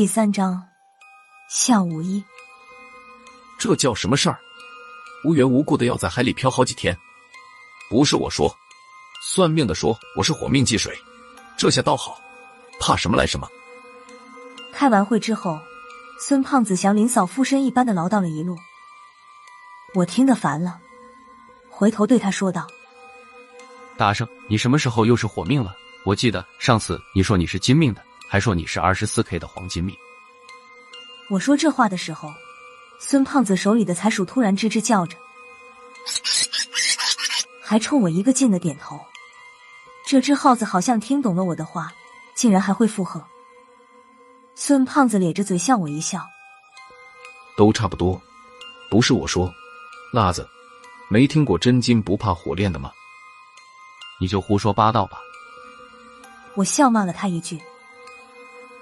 第三章，下午一，这叫什么事儿？无缘无故的要在海里漂好几天？不是我说，算命的说我是火命忌水，这下倒好，怕什么来什么。开完会之后，孙胖子祥林嫂附身一般的唠叨了一路，我听得烦了，回头对他说道：“大圣，你什么时候又是火命了？我记得上次你说你是金命的。”还说你是二十四 K 的黄金命。我说这话的时候，孙胖子手里的财鼠突然吱吱叫着，还冲我一个劲的点头。这只耗子好像听懂了我的话，竟然还会附和。孙胖子咧着嘴向我一笑，都差不多。不是我说，辣子，没听过真金不怕火炼的吗？你就胡说八道吧！我笑骂了他一句。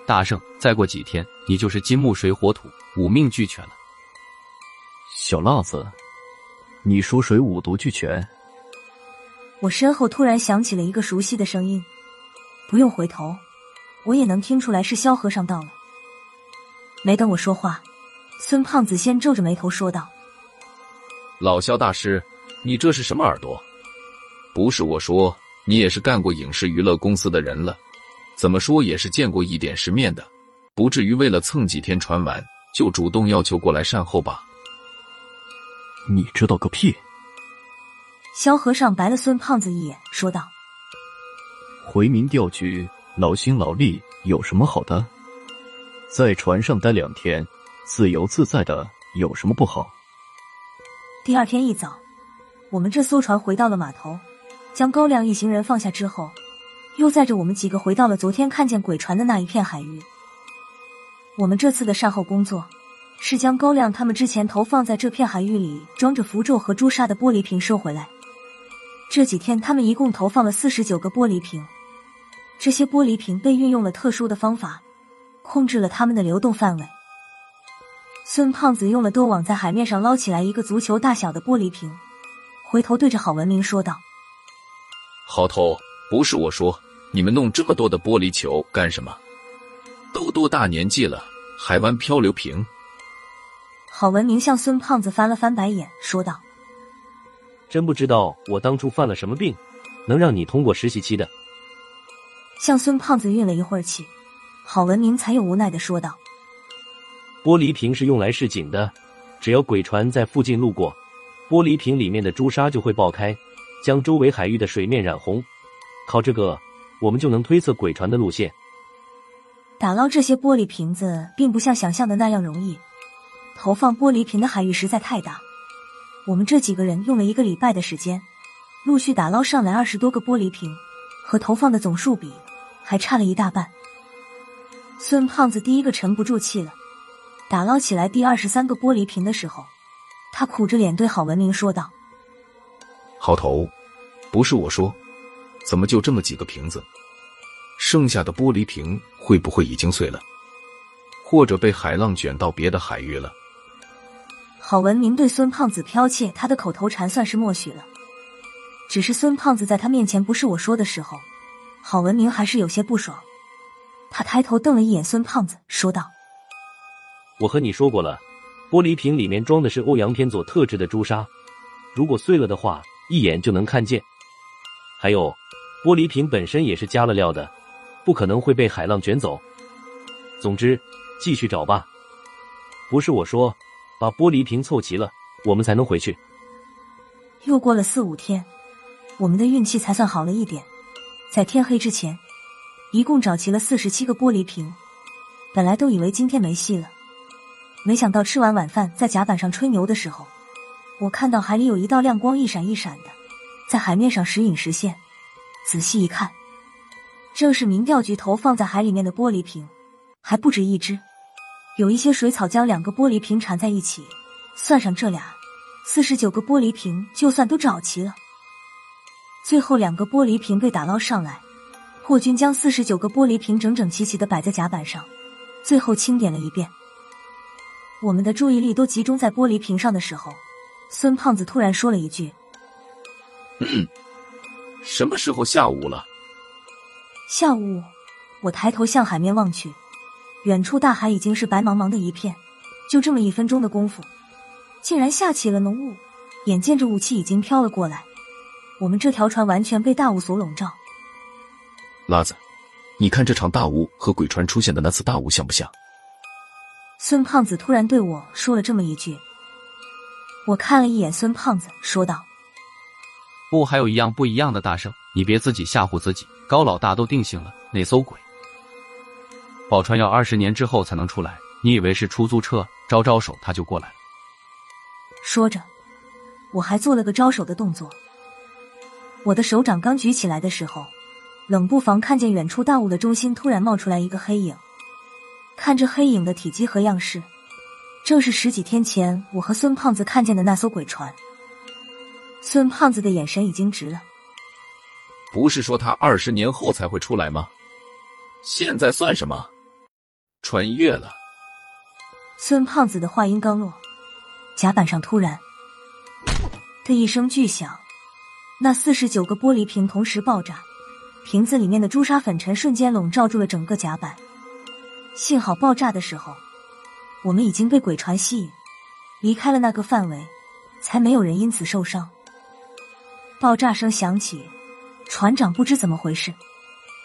大圣，再过几天你就是金木水火土五命俱全了。小浪子，你说谁五毒俱全？我身后突然响起了一个熟悉的声音，不用回头，我也能听出来是萧和尚到了。没等我说话，孙胖子先皱着眉头说道：“老萧大师，你这是什么耳朵？不是我说，你也是干过影视娱乐公司的人了。”怎么说也是见过一点世面的，不至于为了蹭几天船玩就主动要求过来善后吧？你知道个屁！萧和尚白了孙胖子一眼，说道：“回民调局，劳心劳力有什么好的？在船上待两天，自由自在的有什么不好？”第二天一早，我们这艘船回到了码头，将高亮一行人放下之后。又载着我们几个回到了昨天看见鬼船的那一片海域。我们这次的善后工作是将高亮他们之前投放在这片海域里装着符咒和朱砂的玻璃瓶收回来。这几天他们一共投放了四十九个玻璃瓶，这些玻璃瓶被运用了特殊的方法，控制了它们的流动范围。孙胖子用了多网在海面上捞起来一个足球大小的玻璃瓶，回头对着郝文明说道：“好头，不是我说。”你们弄这么多的玻璃球干什么？都多大年纪了，还玩漂流瓶？郝文明向孙胖子翻了翻白眼，说道：“真不知道我当初犯了什么病，能让你通过实习期的。”向孙胖子运了一会儿气，郝文明才有无奈的说道：“玻璃瓶是用来示警的，只要鬼船在附近路过，玻璃瓶里面的朱砂就会爆开，将周围海域的水面染红。靠这个。”我们就能推测鬼船的路线。打捞这些玻璃瓶子，并不像想象的那样容易。投放玻璃瓶的海域实在太大，我们这几个人用了一个礼拜的时间，陆续打捞上来二十多个玻璃瓶，和投放的总数比，还差了一大半。孙胖子第一个沉不住气了。打捞起来第二十三个玻璃瓶的时候，他苦着脸对郝文明说道：“好头，不是我说。”怎么就这么几个瓶子？剩下的玻璃瓶会不会已经碎了，或者被海浪卷到别的海域了？郝文明对孙胖子剽窃他的口头禅算是默许了。只是孙胖子在他面前不是我说的时候，郝文明还是有些不爽。他抬头瞪了一眼孙胖子，说道：“我和你说过了，玻璃瓶里面装的是欧阳天佐特制的朱砂，如果碎了的话，一眼就能看见。还有。”玻璃瓶本身也是加了料的，不可能会被海浪卷走。总之，继续找吧。不是我说，把玻璃瓶凑齐了，我们才能回去。又过了四五天，我们的运气才算好了一点，在天黑之前，一共找齐了四十七个玻璃瓶。本来都以为今天没戏了，没想到吃完晚饭在甲板上吹牛的时候，我看到海里有一道亮光一闪一闪的，在海面上时隐时现。仔细一看，正是民调局投放在海里面的玻璃瓶，还不止一只，有一些水草将两个玻璃瓶缠在一起，算上这俩，四十九个玻璃瓶就算都找齐了。最后两个玻璃瓶被打捞上来，破军将四十九个玻璃瓶整整齐齐的摆在甲板上，最后清点了一遍。我们的注意力都集中在玻璃瓶上的时候，孙胖子突然说了一句。什么时候下午了？下午，我抬头向海面望去，远处大海已经是白茫茫的一片，就这么一分钟的功夫，竟然下起了浓雾。眼见着雾气已经飘了过来，我们这条船完全被大雾所笼罩。拉子，你看这场大雾和鬼船出现的那次大雾像不像？孙胖子突然对我说了这么一句，我看了一眼孙胖子，说道：“不，还有一样不一样的，大圣，你别自己吓唬自己。高老大都定性了，那艘鬼宝船要二十年之后才能出来，你以为是出租车，招招手他就过来了。”说着。我还做了个招手的动作，我的手掌刚举起来的时候，冷不防看见远处大雾的中心突然冒出来一个黑影。看着黑影的体积和样式，正是十几天前我和孙胖子看见的那艘鬼船。孙胖子的眼神已经直了。不是说他二十年后才会出来吗？现在算什么？穿越了。孙胖子的话音刚落，甲板上突然。的一声巨响，那四十九个玻璃瓶同时爆炸，瓶子里面的朱砂粉尘瞬间笼罩住了整个甲板。幸好爆炸的时候，我们已经被鬼船吸引，离开了那个范围，才没有人因此受伤。爆炸声响起，船长不知怎么回事，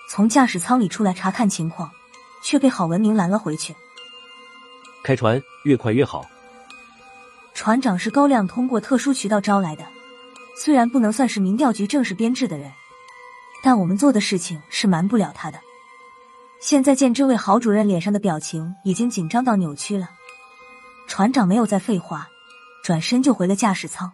从驾驶舱里出来查看情况，却被郝文明拦了回去。开船，越快越好。船长是高亮通过特殊渠道招来的，虽然不能算是民调局正式编制的人，但我们做的事情是瞒不了他的。现在见这位郝主任脸上的表情已经紧张到扭曲了，船长没有再废话，转身就回了驾驶舱。